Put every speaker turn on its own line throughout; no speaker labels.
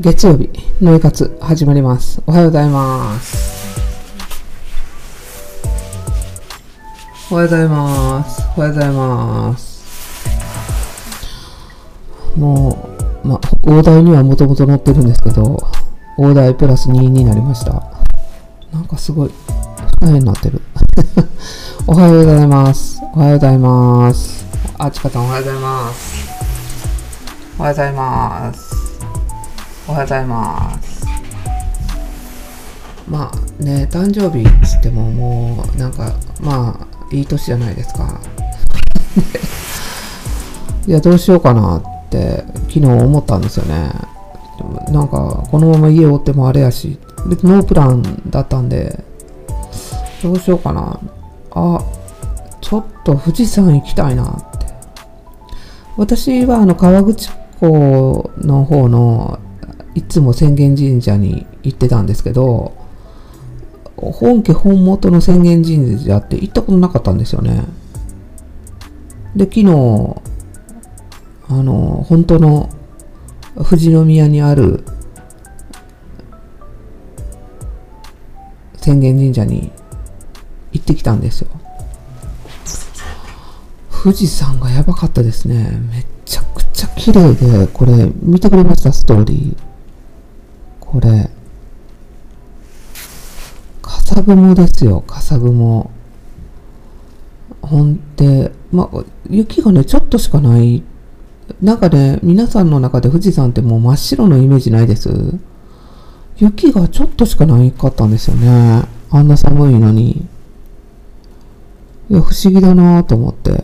月曜日、ノイ活始まります。おはようございます。おはようございます。おはようございます。もう、まあ、大台にはもともと載ってるんですけど、大台プラス2になりました。なんかすごい、二重になってる。おはようございます。おはようございます。あ、ちかさんおはようございます。おはようございます。おはようございます。まあね、誕生日っつってももうなんかまあいい年じゃないですか。いやどうしようかなって昨日思ったんですよね。なんかこのまま家おってもあれやし別にノープランだったんでどうしようかな。あちょっと富士山行きたいなって。私はあの河口湖の方のいつも浅間神社に行ってたんですけど本家本元の浅間神社って行ったことなかったんですよね。で昨日あの本当の富士宮にある浅間神社に行ってきたんですよ。富士山がやばかったですね。めちゃくちゃ綺麗でこれ見てくれました？ストーリー。これ笠雲ですよ笠雲。ほんでまあ雪がねちょっとしかない。なんかね皆さんの中で富士山ってもう真っ白のイメージないです。雪がちょっとしかないかったんですよね。あんな寒いのに。いや不思議だなと思って。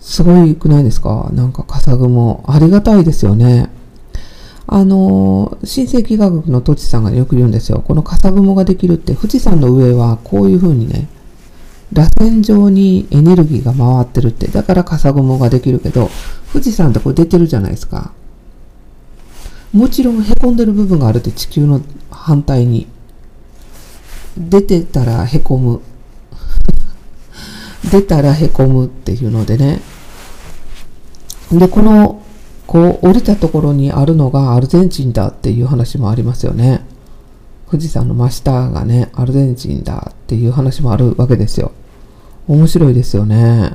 すごいくないですか？なんか笠雲。ありがたいですよね。あの新世紀学のとちさんがよく言うんですよ。この笠雲ができるって富士山の上はこういう風にね、螺旋状にエネルギーが回ってるって。だから笠雲ができるけど、富士山ってこれ出てるじゃないですか。もちろん凹んでる部分があるって地球の反対に。出てたら凹む。出たら凹むっていうのでね。で、このこう降りたところにあるのがアルゼンチンだっていう話もありますよね。富士山の真下がね、アルゼンチンだっていう話もあるわけですよ。面白いですよね。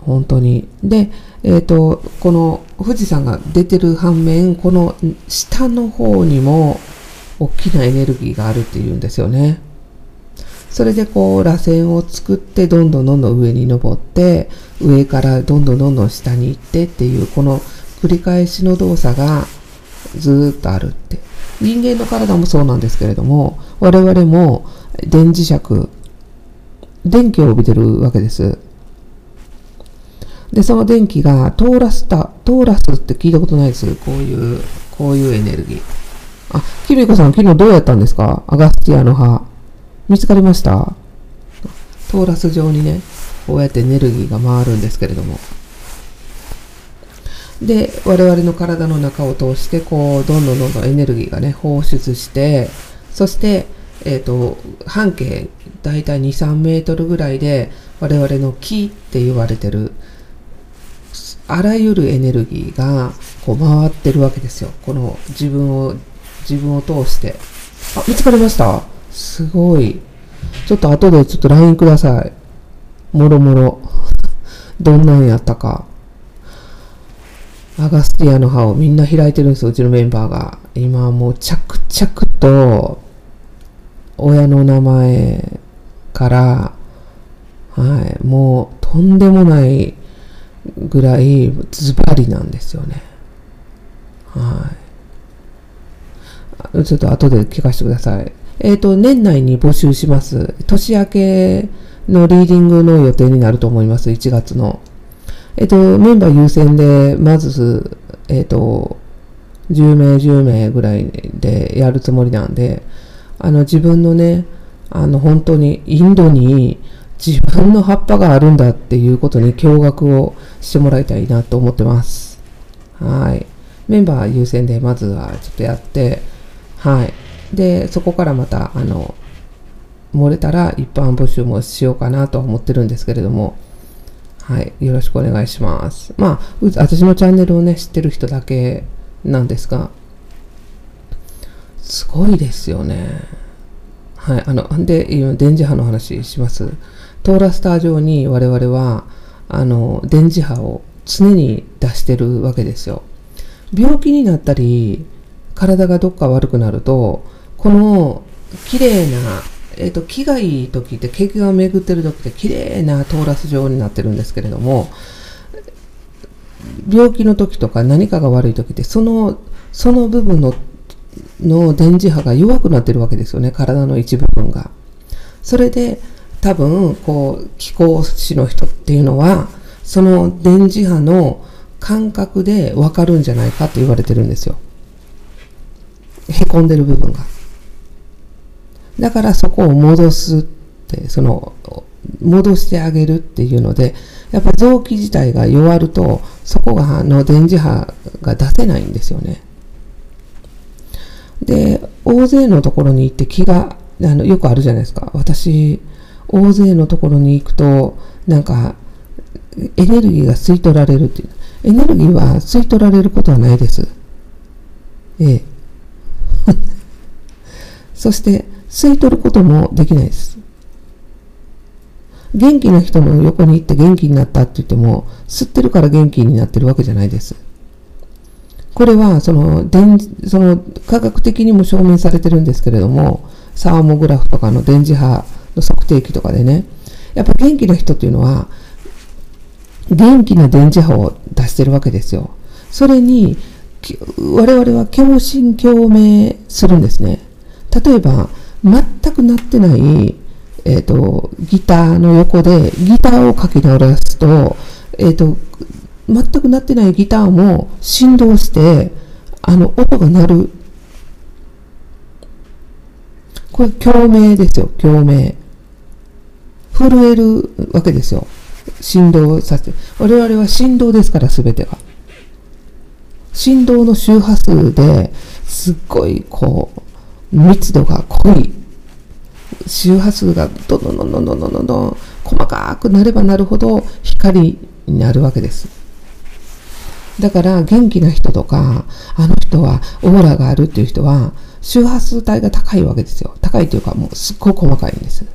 本当に。で、えっ、と、この富士山が出てる反面、この下の方にも大きなエネルギーがあるっていうんですよね。それでこう螺旋を作ってどんどんどんどん上に登って上からどんどんどんどん下に行ってっていうこの繰り返しの動作がずっとあるって。人間の体もそうなんですけれども我々も電磁石電気を帯びてるわけです。でその電気がトーラスタトーラスって聞いたことないです。こういうこういうエネルギー。あキミコさん昨日どうやったんですか？アガスティアの葉。見つかりました？トーラス状にね、こうやってエネルギーが回るんですけれども。で、我々の体の中を通して、こう、どんどんどんどんエネルギーがね、放出して、そして、えっ、と、半径、だいたい2、3メートルぐらいで、我々の気って言われてる、あらゆるエネルギーが、こう、回ってるわけですよ。この自分を、自分を通して。あ、見つかりました？すごい。ちょっと後でちょっと LINE ください。もろもろ。どんなんやったか。アガスティアの葉をみんな開いてるんですよ、うちのメンバーが。今もう着々と、親の名前から、はい、もうとんでもないぐらいズバリなんですよね。はい。ちょっと後で聞かせてください。えっ、と、年内に募集します。年明けのリーディングの予定になると思います。1月の。えっ、と、メンバー優先で、まず、えっ、と、10名、10名ぐらいでやるつもりなんで、あの、自分のね、あの、本当に、インドに自分の葉っぱがあるんだっていうことに驚愕をしてもらいたいなと思ってます。はい。メンバー優先で、まずはちょっとやって、はい。で、そこからまた、あの、漏れたら一般募集もしようかなとは思ってるんですけれども、はい。よろしくお願いします。まあ、私のチャンネルをね、知ってる人だけなんですが、すごいですよね。はい。あの、で、電磁波の話します。トーラスター上に我々は、あの、電磁波を常に出してるわけですよ。病気になったり、体がどっか悪くなると、この綺麗な、えっ、ー、と、気がいい時って、景気が巡ってる時って綺麗なトーラス状になってるんですけれども、病気の時とか何かが悪い時って、その、その部分の、の電磁波が弱くなってるわけですよね、体の一部分が。それで、多分、こう、気候士の人っていうのは、その電磁波の感覚でわかるんじゃないかって言われてるんですよ。へこんでる部分が。だからそこを戻すって、その、戻してあげるっていうので、やっぱ臓器自体が弱ると、そこが、あの電磁波が出せないんですよね。で、大勢のところに行って気が、あの、よくあるじゃないですか。私、大勢のところに行くと、なんか、エネルギーが吸い取られるっていう。エネルギーは吸い取られることはないです。ええ。そして、吸い取ることもできないです。元気な人の横に行って元気になったって言っても、吸ってるから元気になってるわけじゃないです。これは、その、電、その、科学的にも証明されてるんですけれども、サーモグラフとかの電磁波の測定器とかでね、やっぱ元気な人っていうのは、元気な電磁波を出してるわけですよ。それに、我々は共振共鳴するんですね。例えば、全く鳴ってない、えっ、ー、と、ギターの横でギターをかき鳴らすと、えっ、ー、と、全く鳴ってないギターも振動して、あの、音が鳴る。これ、共鳴ですよ、共鳴。震えるわけですよ。振動させて。我々は振動ですから、すべてが。振動の周波数ですっごいこう、密度が濃い。周波数がどんどんどんどんどんどんどん細かくなればなるほど光になるわけです。だから元気な人とか、あの人はオーラがあるっていう人は、周波数帯が高いわけですよ。高いというかもうすっごい細かいんです。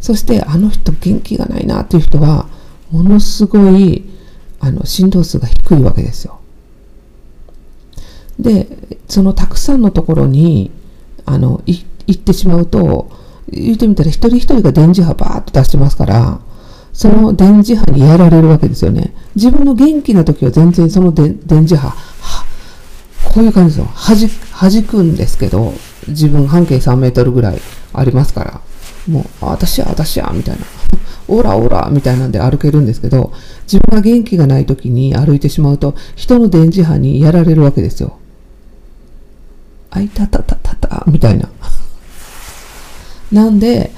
そしてあの人元気がないなっていう人は、ものすごいあの振動数が低いわけですよ。で、そのたくさんのところにあのい行ってしまうと、言ってみたら一人一人が電磁波バーッと出してますから、その電磁波にやられるわけですよね。自分の元気な時は全然その電磁波、こういう感じですよ。はじ、弾くんですけど、自分半径3メートルぐらいありますから、もう、私や、私や、みたいな。オラオラみたいなんで歩けるんですけど、自分が元気がない時に歩いてしまうと、人の電磁波にやられるわけですよ。あいたたたみたいな。なんで、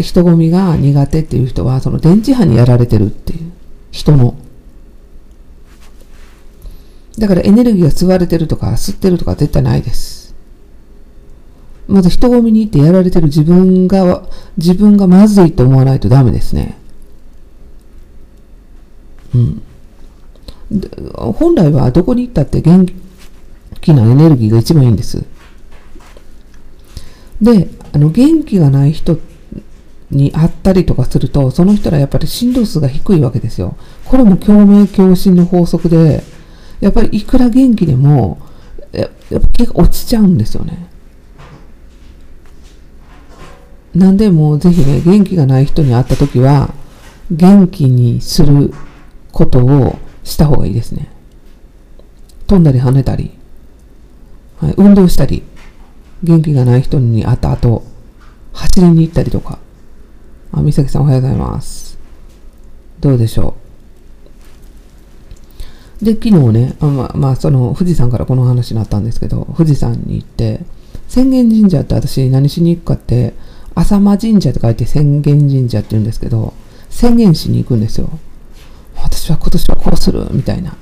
人混みが苦手っていう人は、その電磁波にやられてるっていう。人の。だからエネルギーが吸われてるとか吸ってるとか絶対ないです。まず人混みに行ってやられてる自分が、自分がまずいと思わないとダメですね。うん。本来はどこに行ったって元気なエネルギーが一番いいんです。で、あの元気がない人に会ったりとかすると、その人らやっぱり振動数が低いわけですよ。これも共鳴共振の法則で、やっぱりいくら元気でも、やっぱ気が落ちちゃうんですよね。なんでもうぜひね、元気がない人に会った時は、元気にすることをした方がいいですね。飛んだり跳ねたり、はい、運動したり、元気がない人に会った後、走りに行ったりとか。あ、美咲さんおはようございます。どうでしょう？で、昨日ね、あまあ、まあ、その、富士山からこの話になったんですけど、富士山に行って、浅間神社って私何しに行くかって、浅間神社って書いて浅間神社って言うんですけど、宣言しに行くんですよ。私は今年はこうするみたいな。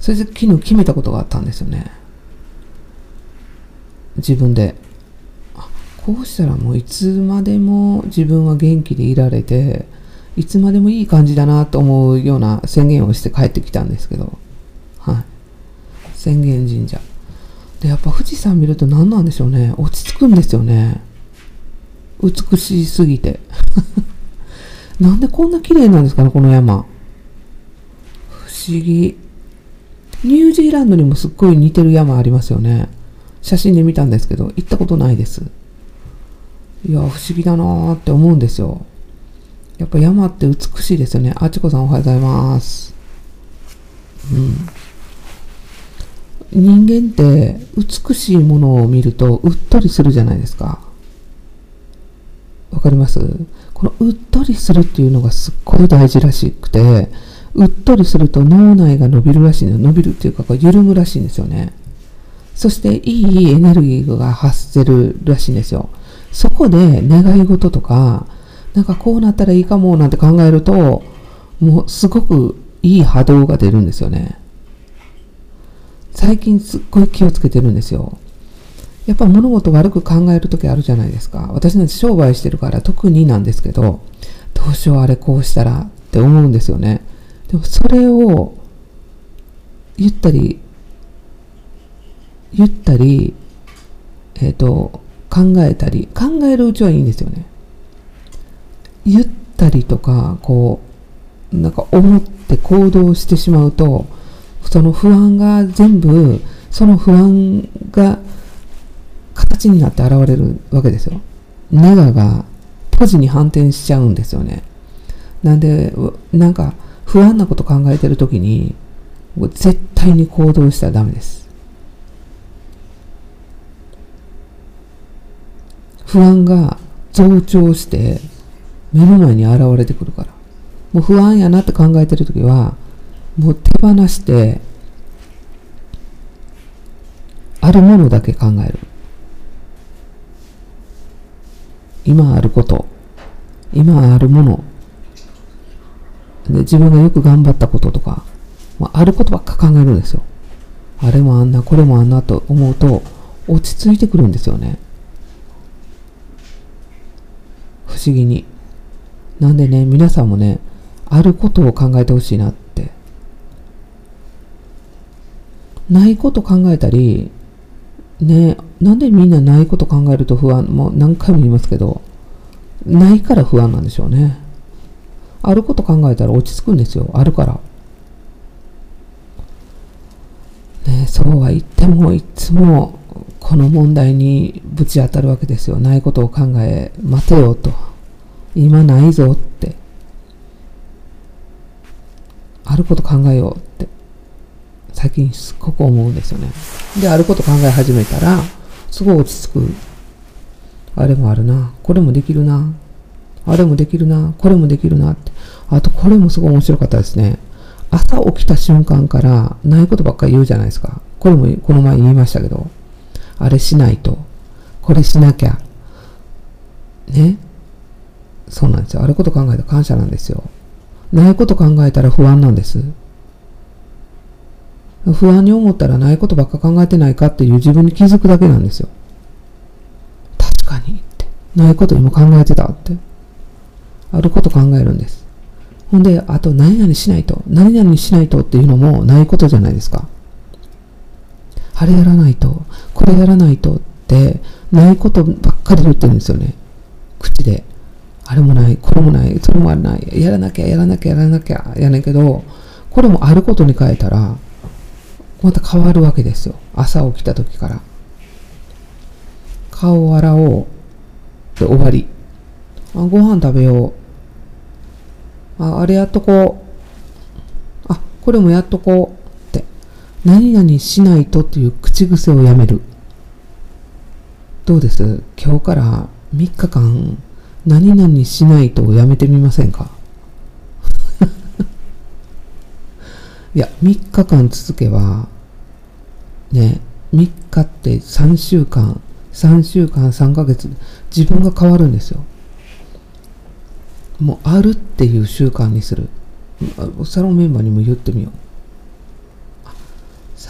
それで昨日決めたことがあったんですよね。自分で。こうしたらもういつまでも自分は元気でいられて、いつまでもいい感じだなと思うような宣言をして帰ってきたんですけど、はい。宣言神社。で、やっぱ富士山見ると何なんでしょうね。落ち着くんですよね。美しすぎて。なんでこんな綺麗なんですかね、この山。不思議。ニュージーランドにもすっごい似てる山ありますよね。写真で見たんですけど、行ったことないです。いや、不思議だなーって思うんですよ。やっぱ山って美しいですよね。あちこさんおはようございます。うん。人間って美しいものを見るとうっとりするじゃないですか。わかります？このうっとりするっていうのがすっごい大事らしくて、うっとりすると脳内が伸びるらしいの。伸びるっていうか、緩むらしいんですよね。そしていいエネルギーが発せるらしいんですよ。そこで願い事とか、なんかこうなったらいいかもなんて考えると、もうすごくいい波動が出るんですよね。最近すっごい気をつけてるんですよ。やっぱ物事悪く考える時あるじゃないですか。私なんて商売してるから特になんですけど、どうしようあれこうしたらって思うんですよね。でもそれを言ったり、言ったり、えっ、ー、と、考えたり、考えるうちはいいんですよね。言ったりとか、こう、なんか思って行動してしまうと、その不安が全部、その不安が形になって現れるわけですよ。ネガがポジに反転しちゃうんですよね。なんで、なんか不安なこと考えてるときに、絶対に行動したらダメです。不安が増長して目の前に現れてくるから。もう不安やなって考えてるときは、もう手放して、あるものだけ考える。今あること、今あるもの、で自分がよく頑張ったこととか、まあ、あることばっか考えるんですよ。あれもあんな、これもあんなと思うと、落ち着いてくるんですよね。不思議に。なんでね、皆さんもね、あることを考えてほしいなって。ないこと考えたり、ね、なんでみんなないこと考えると不安、もう何回も言いますけど、ないから不安なんでしょうね。あること考えたら落ち着くんですよ。あるから。ね、そうは言っても、いつもこの問題にぶち当たるわけですよ。ないことを考え、待てよと。今ないぞって。あること考えようって。最近すっごく思うんですよね。で、あること考え始めたら、すごい落ち着く。あれもあるな。これもできるな。あれもできるな。これもできるなって。あと、これもすごい面白かったですね。朝起きた瞬間から、ないことばっかり言うじゃないですか。これもこの前言いましたけど、あれしないと。これしなきゃ。ね？そうなんですよ。あること考えたら感謝なんですよ。ないこと考えたら不安なんです。不安に思ったらないことばっか考えてないかっていう自分に気づくだけなんですよ。確かにって。ないこと今考えてたって。あること考えるんです。ほんで、あと何々しないと。何々しないとっていうのもないことじゃないですか。あれやらないと。これやらないとって、ないことばっかり言ってるんですよね。口で。あれもない、これもない、それもあれない。やらなきゃ、やらなきゃ、やらなきゃ、やねんけど、これもあることに変えたら、また変わるわけですよ。朝起きた時から。顔を洗おう。で、終わり。あ、ご飯食べよう。あ、あれやっとこう。あ、これもやっとこう。何々しないとっていう口癖をやめる。どうです？今日から3日間何々しないとやめてみませんか？いや、3日間続けば、ね、3日って3週間、3週間、3ヶ月、自分が変わるんですよ。もう、あるっていう習慣にする。サロンメンバーにも言ってみよう。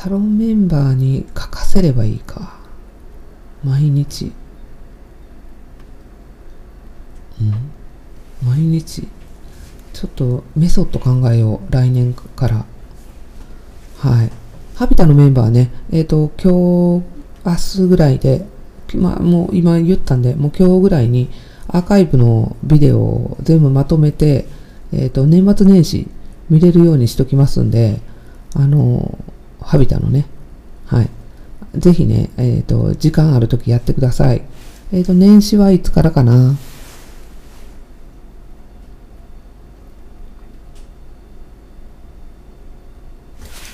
サロンメンバーに書かせればいいか。毎日。うん毎日ちょっとメソッド考えよう。来年から。はい。ハビタのメンバーね、えっ、と、今日、明日ぐらいで、まあ、もう今言ったんで、もう今日ぐらいにアーカイブのビデオを全部まとめて、えっ、と、年末年始見れるようにしときますんで、あの、ハビタのね、はい。ぜひね、えっ、と、時間あるときやってください。えっ、と、年始はいつからかな？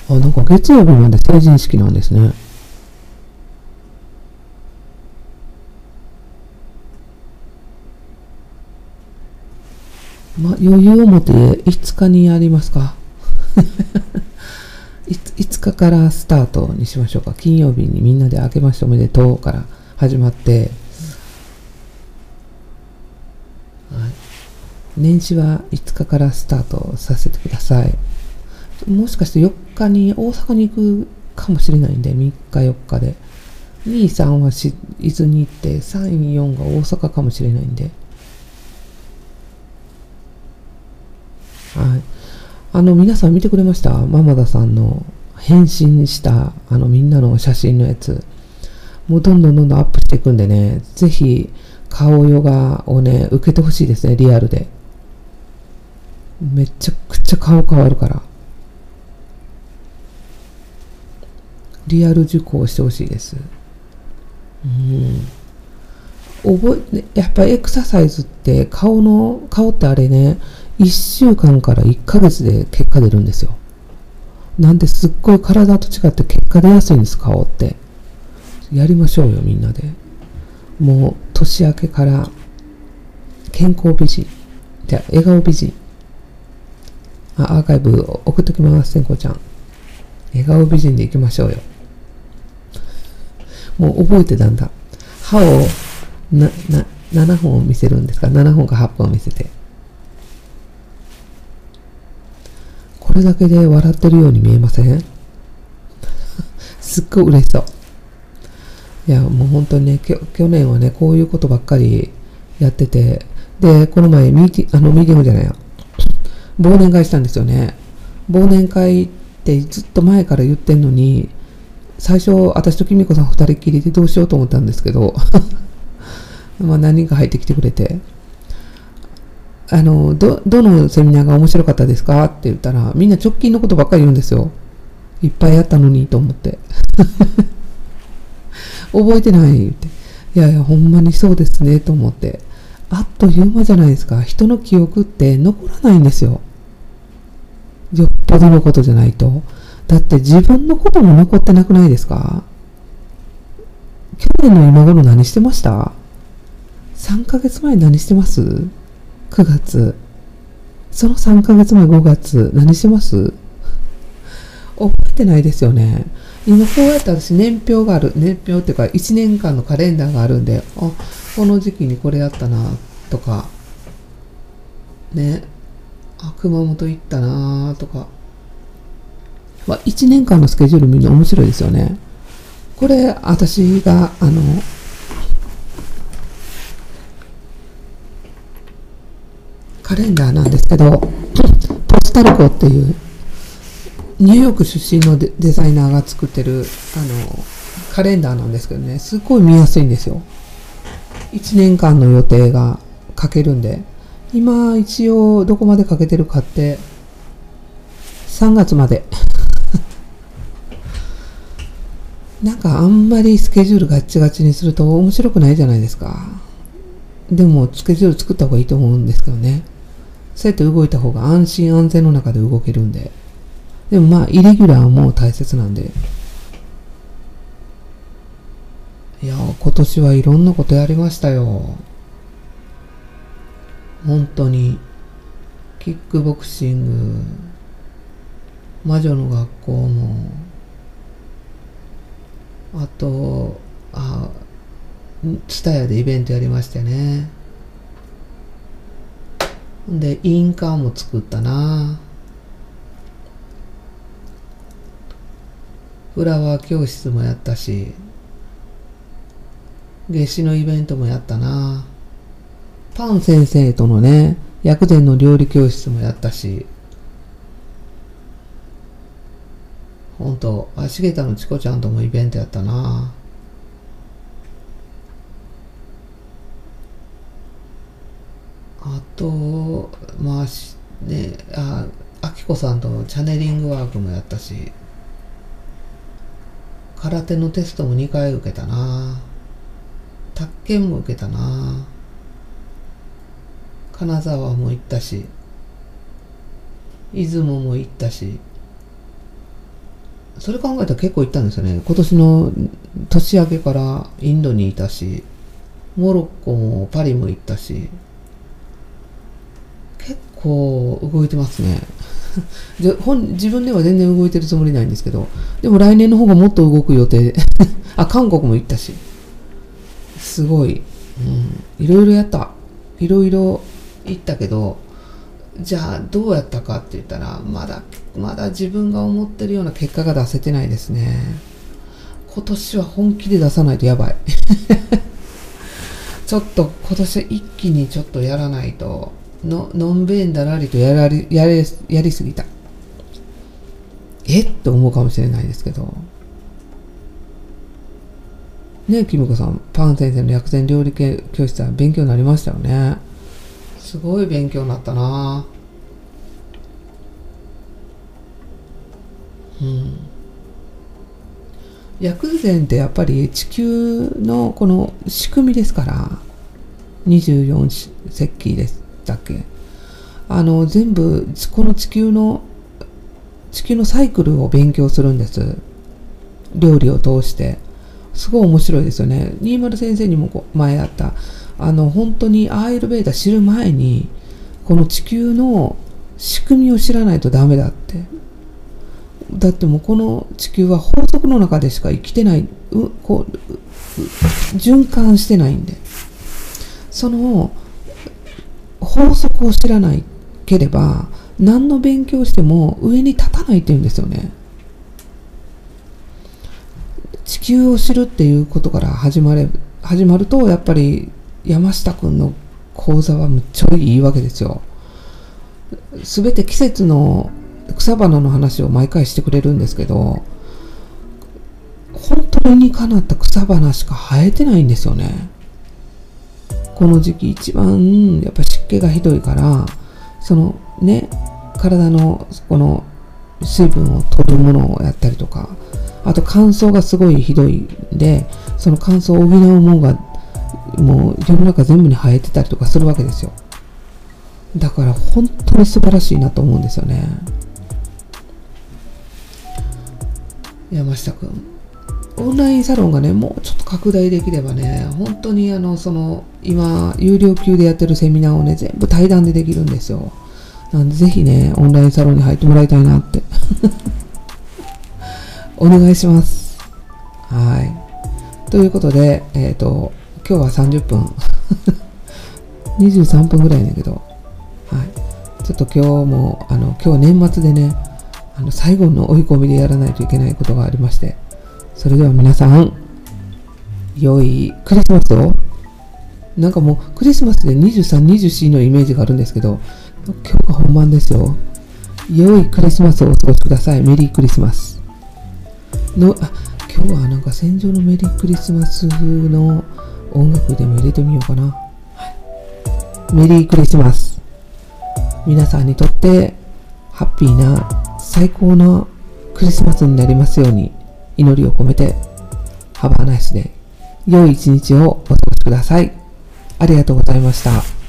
あ、なんか月曜日まで成人式なんですね。まあ、余裕を持って5日にやりますか？5日からスタートにしましょうか。金曜日にみんなで明けましておめでとうから始まって、はい、年始は5日からスタートさせてください。もしかして4日に大阪に行くかもしれないんで、3日4日で。2、3は伊豆に行って、3、4が大阪かもしれないんで。はい。あの、皆さん見てくれました？ママダさんの返信した、あの、みんなの写真のやつ。もうどんどんどんどんアップしていくんでね、ぜひ、顔ヨガをね、受けてほしいですね、リアルで。めちゃくちゃ顔変わるから。リアル受講してほしいです。うん。覚え、やっぱエクササイズって顔の、顔ってあれね、1週間から1ヶ月で結果出るんですよ。なんですっごい体と違って結果出やすいんです、顔って。やりましょうよ、みんなで。もう、年明けから、健康美人。じゃあ、笑顔美人。あ、アーカイブ送っときます、千子ちゃん。笑顔美人でいきましょうよ。もう覚えてたんだ。歯を、な、な、7本見せるんですか ?7 本か8本見せて。これだけで笑ってるように見えません？すっごい嬉しそう。いや、もう本当にね、去年はね、こういうことばっかりやってて、で、この前、ミーティング、あの、ミーティングじゃないや、忘年会したんですよね。忘年会ってずっと前から言ってんのに、最初、私ときみこさん二人きりでどうしようと思ったんですけど、まあ何人か入ってきてくれて、あの、ど、どのセミナーが面白かったですか？って言ったら、みんな直近のことばっかり言うんですよ。いっぱいやったのにと思って。覚えてないって。いやいや、ほんまにそうですね、と思って。あっという間じゃないですか。人の記憶って残らないんですよ。よっぽどのことじゃないと。だって自分のことも残ってなくないですか？去年の今頃何してました ?3 ヶ月前何してます？?9 月。その3ヶ月前5月何します？覚えてないですよね。今こうやって私年表がある、年表っていうか1年間のカレンダーがあるんで、あ、この時期にこれやったな、とか、ね、あ、熊本行ったな、とか。まあ、1年間のスケジュール見るの面白いですよね。これ、私が、あの、カレンダーなんですけど、ポスタルコっていう、ニューヨーク出身のデザイナーが作ってる、あの、カレンダーなんですけどね、すごい見やすいんですよ。1年間の予定が書けるんで、今一応どこまで書けてるかって、3月まで。なんかあんまりスケジュールガッチガチにすると面白くないじゃないですか。でもスケジュール作った方がいいと思うんですけどね。そうやって動いた方が安心安全の中で動けるんで。でもまあ、イレギュラーも大切なんで。いや、今年はいろんなことやりましたよ。本当に。キックボクシング、魔女の学校も、あと、あ、ツタヤでイベントやりましたね。で、印鑑も作ったな。フラワー教室もやったし、夏至のイベントもやったな。パン先生とのね、薬膳の料理教室もやったし、ほんと、あ、しげたのチコちゃんともイベントやったな。あと、まあ、ね、あ、あきこさんとチャネリングワークもやったし、空手のテストも2回受けたな。宅建も受けたな。金沢も行ったし、出雲も行ったし、それ考えたら結構行ったんですよね。今年の年明けからインドにいたし、モロッコもパリも行ったし、結構動いてますね。で本自分では全然動いてるつもりないんですけど、でも来年の方がもっと動く予定。あ、韓国も行ったし。すごい。うん。いろいろやった。いろいろ行ったけど、じゃあどうやったかって言ったら、まだ、まだ自分が思ってるような結果が出せてないですね。今年は本気で出さないとやばい。ちょっと今年は一気にちょっとやらないと、の、のんべんだらりとやらり、やり、やりすぎた。え？って思うかもしれないですけど。ねえ、キムコさん、パン先生の薬膳料理教室は勉強になりましたよね。すごい勉強になったなうん薬膳ってやっぱり地球のこの仕組みですから24節気でしたっけ？あの全部この地球の地球のサイクルを勉強するんです。料理を通して。すごい面白いですよね。新丸先生にも前あった。あの本当にアーユルベーダ知る前にこの地球の仕組みを知らないとダメだって。だってもうこの地球は法則の中でしか生きてない。うこう循環してないんで。その法則を知らないければ何の勉強しても上に立たないって言うんですよね地球を知るっていうことから始まれ始まるとやっぱり山下くんの講座はむっちゃいいわけですよ。すべて季節の草花の話を毎回してくれるんですけど、本当にかなった草花しか生えてないんですよね。この時期一番やっぱ湿気がひどいから、そのね、体のこの水分を取るものをやったりとか、あと乾燥がすごいひどいんで、その乾燥を補うものがもう世の中全部に生えてたりとかするわけですよ。だから本当に素晴らしいなと思うんですよね。山下くん。オンラインサロンがねもうちょっと拡大できればね本当にあのその今有料級でやってるセミナーをね全部対談でできるんですよ。なんでぜひねオンラインサロンに入ってもらいたいなって。お願いします。はい。ということでえっ、ー、と今日は30分。23分ぐらいだけど、はい。ちょっと今日も、あの、今日年末でね、あの、最後の追い込みでやらないといけないことがありまして、それでは皆さん、良いクリスマスをなんかもうクリスマスで23、24のイメージがあるんですけど、今日が本番ですよ。良いクリスマスをお過ごしください。メリークリスマス。の、あ、今日はなんか戦場のメリークリスマス風の音楽でも入れてみようかな。はい、メリークリスマス。皆さんにとってハッピーな最高のクリスマスになりますように祈りを込めて Have a nice day 良い一日をお過ごしください。ありがとうございました。